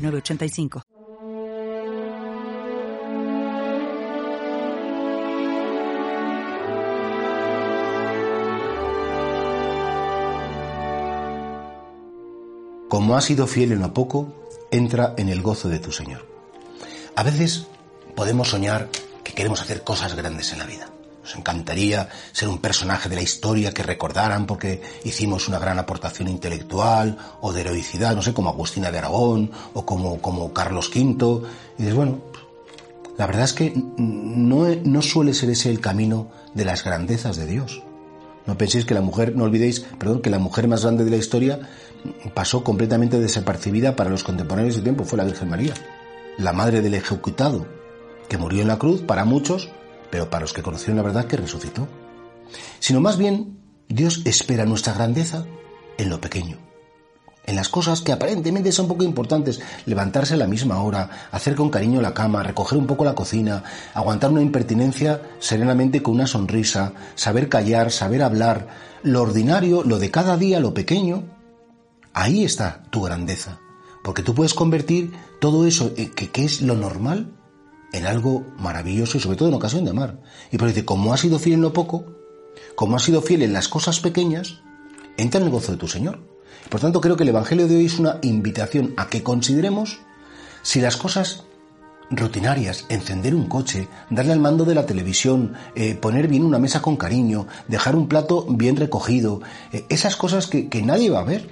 906985. Como has sido fiel en lo poco, entra en el gozo de tu Señor. A veces podemos soñar que queremos hacer cosas grandes en la vida. Encantaría ser un personaje de la historia que recordaran porque hicimos una gran aportación intelectual o de heroicidad, no sé, como Agustina de Aragón o como, como Carlos V. Y dices, bueno, la verdad es que no, no suele ser ese el camino de las grandezas de Dios. No penséis que la mujer, no olvidéis, perdón, que la mujer más grande de la historia pasó completamente desapercibida para los contemporáneos de tiempo, fue la Virgen María, la madre del ejecutado, que murió en la cruz para muchos, pero para los que conocieron la verdad que resucitó. Sino más bien, Dios espera nuestra grandeza en lo pequeño, en las cosas que aparentemente son poco importantes, levantarse a la misma hora, hacer con cariño la cama, recoger un poco la cocina, aguantar una impertinencia serenamente con una sonrisa, saber callar, saber hablar, lo ordinario, lo de cada día, lo pequeño, ahí está tu grandeza, porque tú puedes convertir todo eso que, que es lo normal en algo maravilloso y sobre todo en ocasión de amar. Y por dice, como has sido fiel en lo poco, como has sido fiel en las cosas pequeñas, entra en el gozo de tu Señor. Por tanto, creo que el Evangelio de hoy es una invitación a que consideremos si las cosas rutinarias, encender un coche, darle al mando de la televisión, eh, poner bien una mesa con cariño, dejar un plato bien recogido, eh, esas cosas que, que nadie va a ver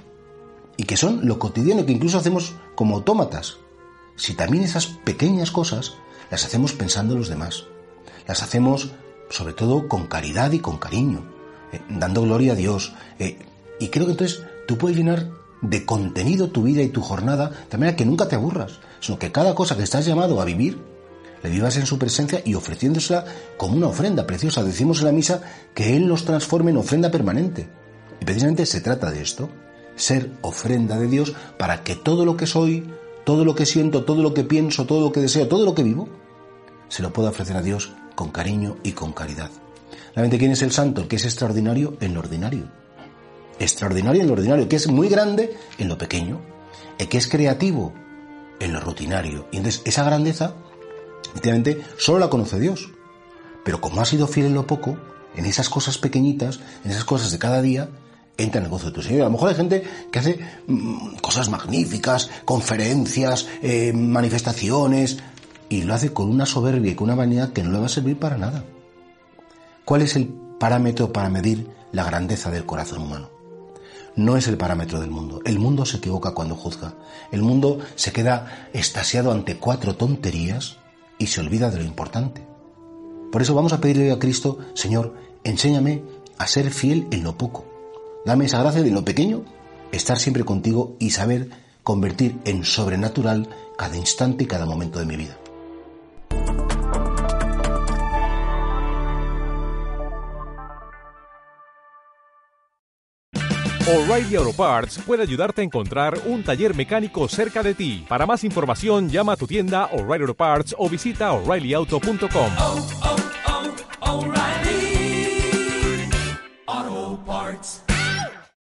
y que son lo cotidiano que incluso hacemos como autómatas. Si también esas pequeñas cosas las hacemos pensando en los demás, las hacemos sobre todo con caridad y con cariño, eh, dando gloria a Dios. y creo que entonces tú puedes llenar de contenido tu vida y tu jornada, de manera que nunca te aburras, sino que cada cosa que estás llamado a vivir, le vivas en su presencia y ofreciéndosela como una ofrenda preciosa. Decimos en la misa que Él nos transforme en ofrenda permanente. Y precisamente se trata de esto, ser ofrenda de Dios para que todo lo que soy, todo lo que siento, todo lo que pienso, todo lo que deseo, todo lo que vivo, se lo pueda ofrecer a Dios con cariño y con caridad. Realmente, ¿quién es el santo? El que es extraordinario en lo ordinario extraordinario en lo ordinario, que es muy grande en lo pequeño, el que es creativo en lo rutinario. Y entonces esa grandeza, efectivamente, solo la conoce Dios. Pero como ha sido fiel en lo poco, en esas cosas pequeñitas, en esas cosas de cada día, entra en el tu Señor. A lo mejor hay gente que hace mm, cosas magníficas, conferencias, eh, manifestaciones, y lo hace con una soberbia y con una vanidad que no le va a servir para nada. ¿Cuál es el parámetro para medir la grandeza del corazón humano? no es el parámetro del mundo. El mundo se equivoca cuando juzga. El mundo se queda estasiado ante cuatro tonterías y se olvida de lo importante. Por eso vamos a pedirle a Cristo, Señor, enséñame a ser fiel en lo poco. Dame esa gracia de en lo pequeño, estar siempre contigo y saber convertir en sobrenatural cada instante y cada momento de mi vida. O'Reilly Auto Parts puede ayudarte a encontrar un taller mecánico cerca de ti. Para más información, llama a tu tienda O'Reilly Auto Parts o visita oreillyauto.com.